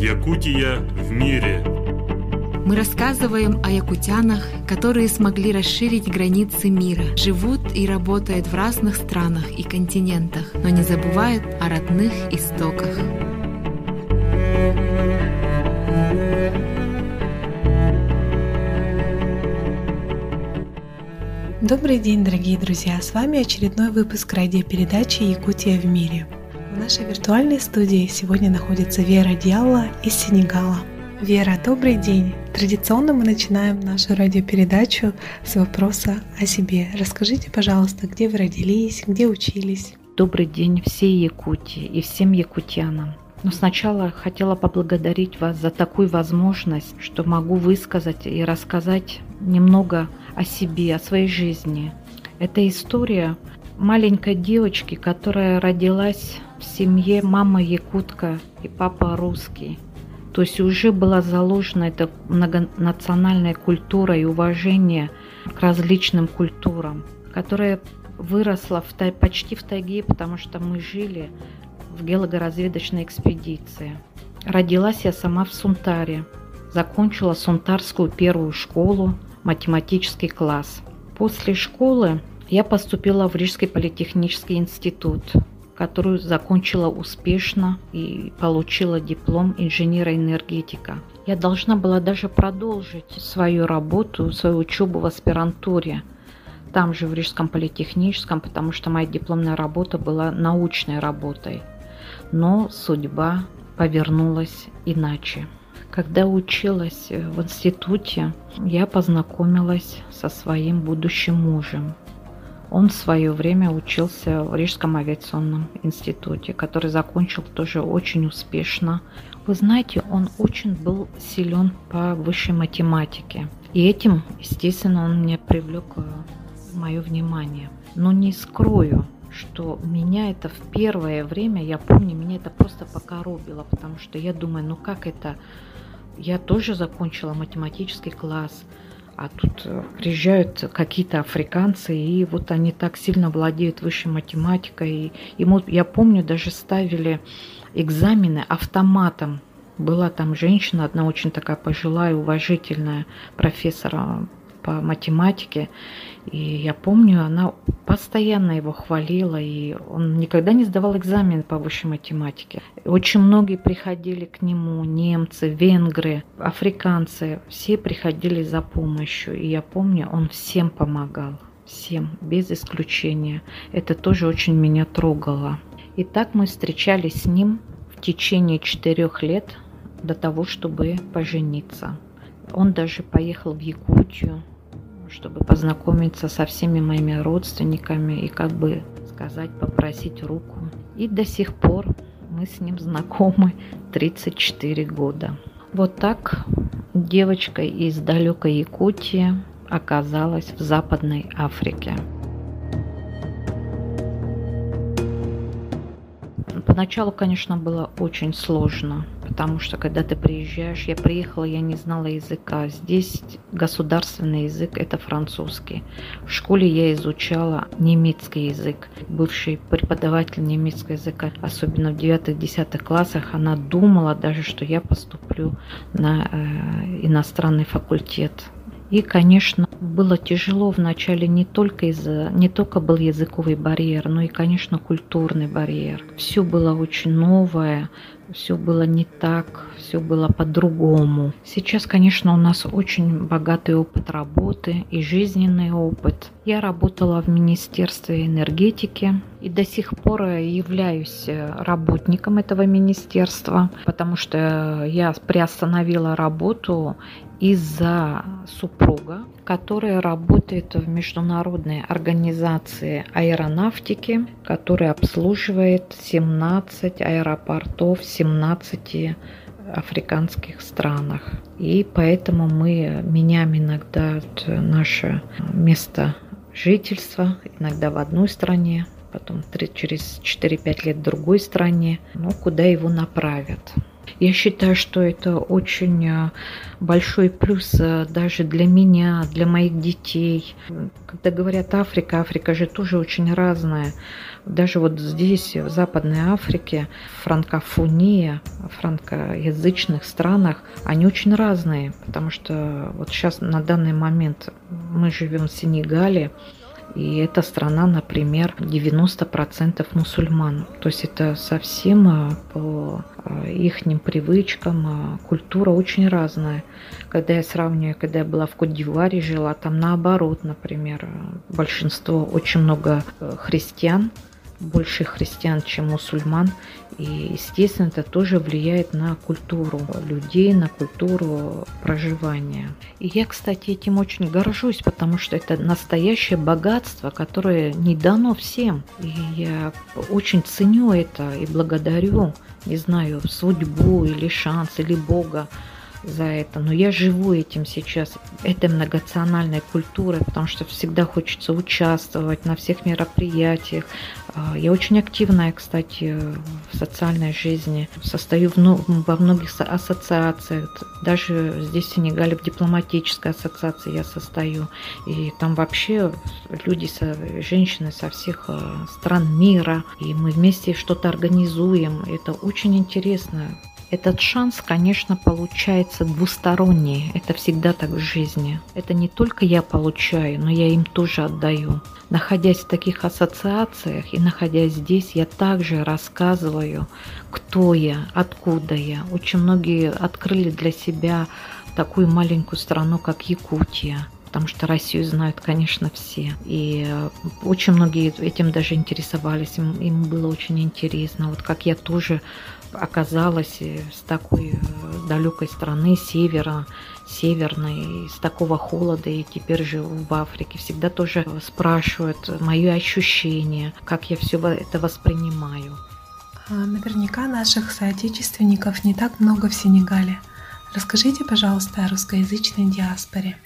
Якутия в мире. Мы рассказываем о якутянах, которые смогли расширить границы мира, живут и работают в разных странах и континентах, но не забывают о родных истоках. Добрый день, дорогие друзья! С вами очередной выпуск радиопередачи «Якутия в мире». В нашей виртуальной студии сегодня находится Вера Диалла из Сенегала. Вера, добрый день! Традиционно мы начинаем нашу радиопередачу с вопроса о себе. Расскажите, пожалуйста, где вы родились, где учились? Добрый день всей Якутии и всем якутянам. Но сначала хотела поблагодарить вас за такую возможность, что могу высказать и рассказать немного о себе, о своей жизни. Это история маленькой девочки, которая родилась в семье мама якутка и папа русский. То есть уже была заложена эта многонациональная культура и уважение к различным культурам, которая выросла в тай, почти в тайге, потому что мы жили в геологоразведочной экспедиции. Родилась я сама в Сунтаре. Закончила Сунтарскую первую школу, математический класс. После школы я поступила в Рижский политехнический институт, которую закончила успешно и получила диплом инженера-энергетика. Я должна была даже продолжить свою работу, свою учебу в аспирантуре, там же в Рижском политехническом, потому что моя дипломная работа была научной работой – но судьба повернулась иначе. Когда училась в институте, я познакомилась со своим будущим мужем. Он в свое время учился в Рижском авиационном институте, который закончил тоже очень успешно. Вы знаете, он очень был силен по высшей математике. И этим, естественно, он мне привлек э, мое внимание. Но не скрою, что меня это в первое время, я помню, меня это просто покоробило, потому что я думаю, ну как это, я тоже закончила математический класс, а тут э, приезжают какие-то африканцы, и вот они так сильно владеют высшей математикой. И ему, я помню, даже ставили экзамены автоматом. Была там женщина, одна очень такая пожилая, уважительная профессора по математике. И я помню, она постоянно его хвалила, и он никогда не сдавал экзамен по высшей математике. Очень многие приходили к нему, немцы, венгры, африканцы, все приходили за помощью. И я помню, он всем помогал, всем, без исключения. Это тоже очень меня трогало. И так мы встречались с ним в течение четырех лет до того, чтобы пожениться. Он даже поехал в Якутию, чтобы познакомиться со всеми моими родственниками и как бы сказать, попросить руку. И до сих пор мы с ним знакомы 34 года. Вот так девочка из далекой Якутии оказалась в Западной Африке. Поначалу, конечно, было очень сложно, потому что когда ты приезжаешь, я приехала, я не знала языка. Здесь государственный язык – это французский. В школе я изучала немецкий язык. Бывший преподаватель немецкого языка, особенно в 9-10 классах, она думала даже, что я поступлю на э, иностранный факультет и, конечно, было тяжело вначале не только из-за, не только был языковый барьер, но и, конечно, культурный барьер. Все было очень новое, все было не так, все было по-другому. Сейчас, конечно, у нас очень богатый опыт работы и жизненный опыт. Я работала в Министерстве энергетики и до сих пор являюсь работником этого министерства, потому что я приостановила работу из-за супруга, который работает в международной организации аэронавтики, которая обслуживает 17 аэропортов в 17 африканских странах. И поэтому мы меняем иногда наше место жительства, иногда в одной стране, потом через 4-5 лет в другой стране, ну, куда его направят. Я считаю, что это очень э, большой плюс э, даже для меня, для моих детей. Когда говорят Африка, Африка же тоже очень разная. Даже вот здесь, в Западной Африке, франкофония, франкоязычных странах, они очень разные, потому что вот сейчас на данный момент мы живем в Сенегале, и эта страна, например, 90% мусульман. То есть это совсем а, по а, их привычкам, а, культура очень разная. Когда я сравниваю, когда я была в Кот-Дивуаре, жила, там наоборот, например, большинство, очень много э, христиан, больше христиан, чем мусульман. И, естественно, это тоже влияет на культуру людей, на культуру проживания. И я, кстати, этим очень горжусь, потому что это настоящее богатство, которое не дано всем. И я очень ценю это и благодарю, не знаю, судьбу или шанс, или Бога за это, но я живу этим сейчас, этой многонациональной культурой, потому что всегда хочется участвовать на всех мероприятиях. А, я очень активная, кстати, в социальной жизни, состою во многих ассоциациях, даже здесь в Сенегале в дипломатической ассоциации я состою, и там вообще люди, женщины со всех а, стран мира, и мы вместе что-то организуем, это очень интересно. Этот шанс, конечно, получается двусторонний. Это всегда так в жизни. Это не только я получаю, но я им тоже отдаю. Находясь в таких ассоциациях и находясь здесь, я также рассказываю, кто я, откуда я. Очень многие открыли для себя такую маленькую страну, как Якутия потому что Россию знают, конечно, все. И очень многие этим даже интересовались, им, им было очень интересно. Вот как я тоже оказалась с такой э, далекой страны, севера, северной, с такого холода, и теперь живу в Африке. Всегда тоже спрашивают мои ощущения, как я все это воспринимаю. А, наверняка наших соотечественников не так много в Сенегале. Расскажите, пожалуйста, о русскоязычной диаспоре.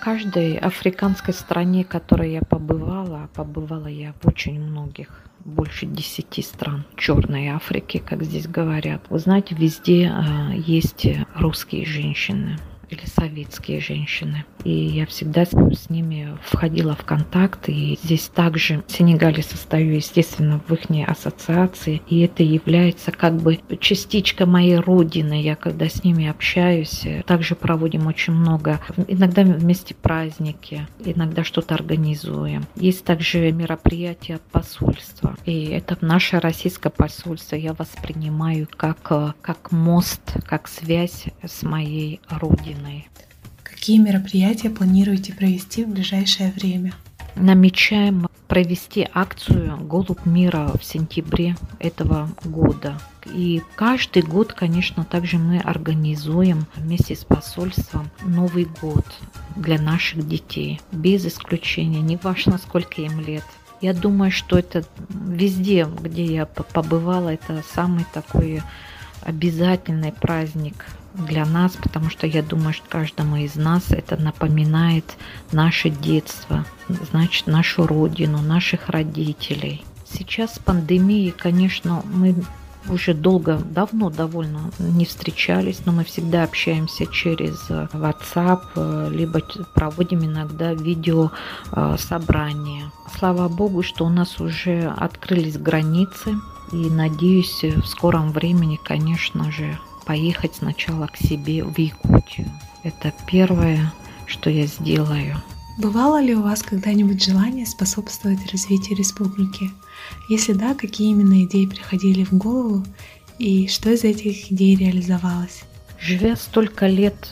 Каждой африканской стране, в которой я побывала, побывала я в очень многих больше десяти стран Черной Африки, как здесь говорят. Вы знаете, везде э, есть русские женщины или советские женщины. И я всегда с ними входила в контакт. И здесь также в Сенегале состою, естественно, в их ассоциации. И это является как бы частичка моей родины. Я когда с ними общаюсь, также проводим очень много. Иногда вместе праздники, иногда что-то организуем. Есть также мероприятия посольства. И это наше российское посольство я воспринимаю как, как мост, как связь с моей родиной Вселенной. Какие мероприятия планируете провести в ближайшее время? Намечаем провести акцию «Голубь мира» в сентябре этого года. И каждый год, конечно, также мы организуем вместе с посольством Новый год для наших детей. Без исключения, не важно, сколько им лет. Я думаю, что это везде, где я побывала, это самый такой обязательный праздник для нас, потому что я думаю, что каждому из нас это напоминает наше детство, значит, нашу родину, наших родителей. Сейчас с пандемией, конечно, мы уже долго, давно довольно не встречались, но мы всегда общаемся через WhatsApp, либо проводим иногда видео э. Слава Богу, что у нас уже открылись границы, и надеюсь, в скором времени, конечно же, поехать сначала к себе в Якутию. Это первое, что я сделаю. Бывало ли у вас когда-нибудь желание способствовать развитию республики? Если да, какие именно идеи приходили в голову и что из этих идей реализовалось? Живя столько лет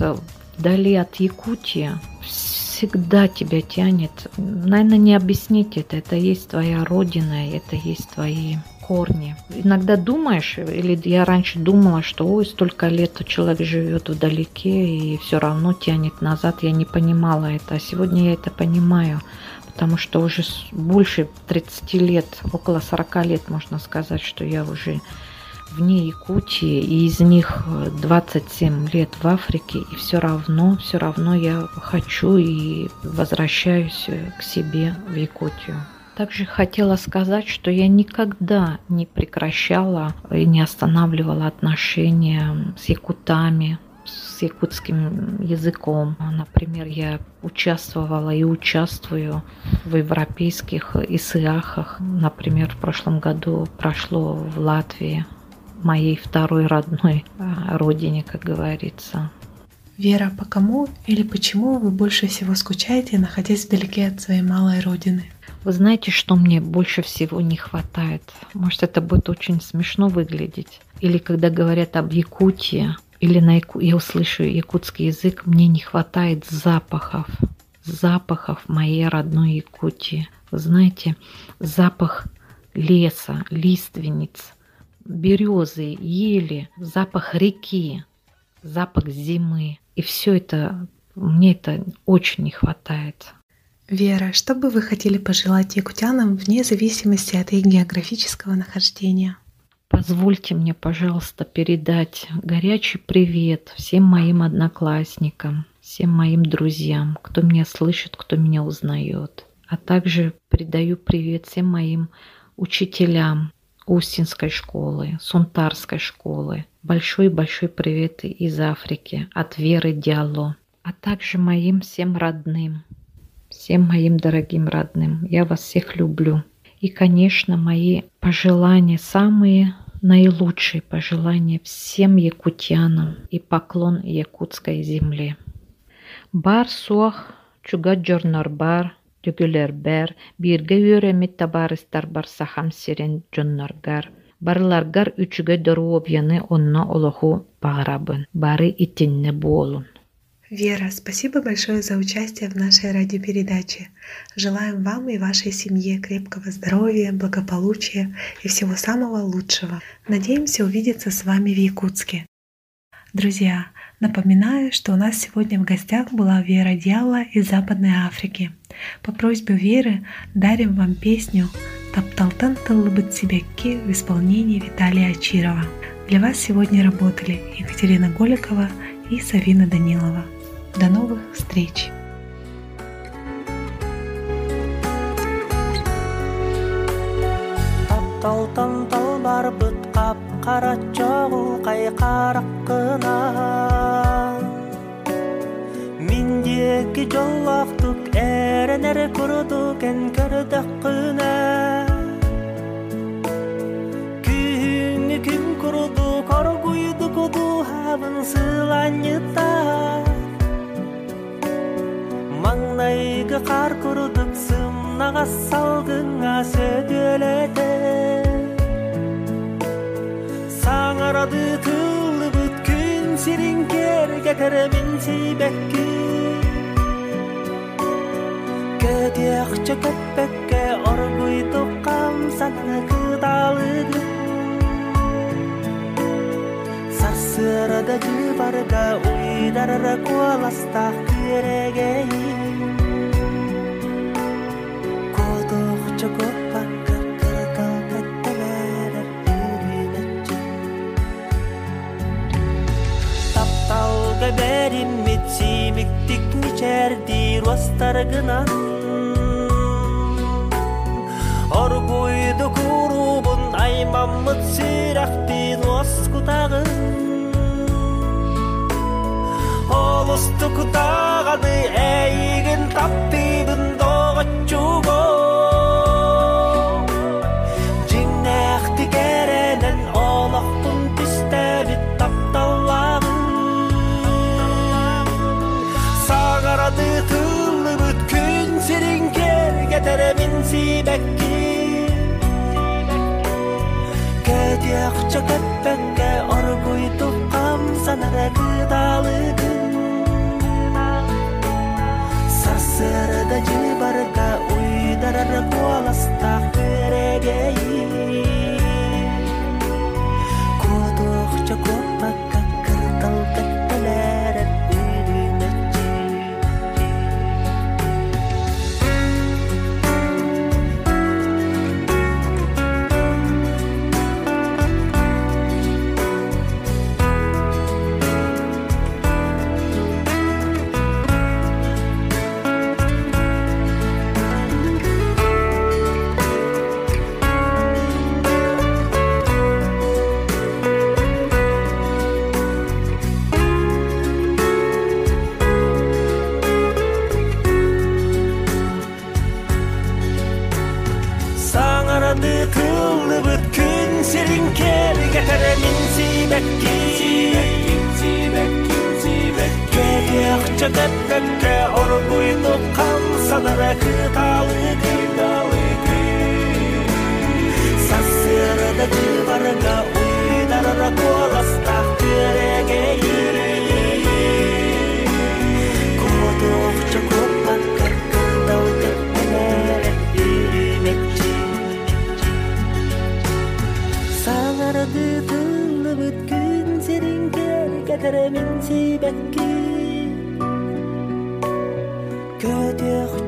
вдали от Якутии, всегда тебя тянет. Наверное, не объяснить это. Это есть твоя родина, это есть твои корни. Иногда думаешь, или я раньше думала, что ой, столько лет человек живет вдалеке и все равно тянет назад. Я не понимала это, а сегодня я это понимаю потому что уже больше 30 лет, около 40 лет, можно сказать, что я уже вне Якутии, и из них 27 лет в Африке, и все равно, все равно я хочу и возвращаюсь к себе в Якутию Также хотела сказать, что я никогда не прекращала и не останавливала отношения с якутами, с якутским языком. Например, я участвовала и участвую в европейских ИСИАхах. Например, в прошлом году прошло в Латвии, моей второй родной а, родине, как говорится. Вера, по кому или почему вы больше всего скучаете, находясь вдалеке от своей малой родины? Вы знаете, что мне больше всего не хватает? Может, это будет очень смешно выглядеть. Или когда говорят об Якутии, или на яку... я услышу якутский язык, мне не хватает запахов, запахов моей родной Якутии. Вы знаете, запах леса, лиственниц, березы, ели, запах реки, запах зимы. И все это, мне это очень не хватает. Вера, что бы вы хотели пожелать якутянам вне зависимости от их географического нахождения? Позвольте мне, пожалуйста, передать горячий привет всем моим одноклассникам, всем моим друзьям, кто меня слышит, кто меня узнает. А также передаю привет всем моим учителям Устинской школы, Сунтарской школы. Большой-большой привет из Африки от Веры Диало. А также моим всем родным, всем моим дорогим родным. Я вас всех люблю. И, конечно, мои пожелания, самые наилучшие пожелания всем якутянам и поклон якутской земле. Бар суах чуга джорнар бар, төгүлер бер, бирге үйрөмит табарыстар барсахам сирен джоннаргар. Барларгар үчүгө дорууп яны онно олоху багарабын. Бары итинне болун. Вера, спасибо большое за участие в нашей радиопередаче. Желаем вам и вашей семье крепкого здоровья, благополучия и всего самого лучшего. Надеемся увидеться с вами в Якутске. Друзья, напоминаю, что у нас сегодня в гостях была Вера Дьяла из Западной Африки. По просьбе Веры дарим вам песню «Тапталтан Талыбыцебекки» в исполнении Виталия Ачирова. Для вас сегодня работали Екатерина Голикова и Савина Данилова. До новых встреч! талтан талбар бұт қап қара жағу қайқарақ қына. Мендегі жолақтық әрінер көрдік ән көрдік қына. Күйіңі кім көрді көр күйді көді хабын қар құрдық сымнаға салгыңа сөдөлете саңарады тылы бүткүн сириңкерге керемин сейбекки көтиякчы көппекке оргуйдук камсаны кыдалыгы сарсырада жыбарга уйдарара куаластак әдемет сүймектік нечәрдей руастар гынан оргуйды курубун аймаммыт сирактин оскутагын олустукутаганы әйгін тапты Saja baraka ui darara Кедеқчы көппекке оргуйду қам санара кыталы кыдалы Сасырды кыбарга уйдарара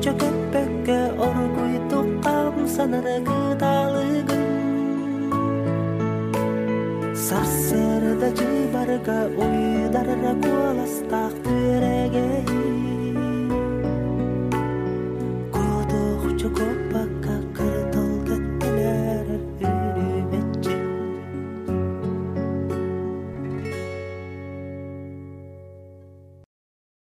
коластақ тирегей Kodokça kopak kakırdal tekmelere irimekçi Sağardı tıllı bütkün serin ker geteremin sibekki Ködekçe köpekke orguy tuqqam sanara gıdalığın Sarsırda cibarga uydarra kolastak türegey Kodokça kopak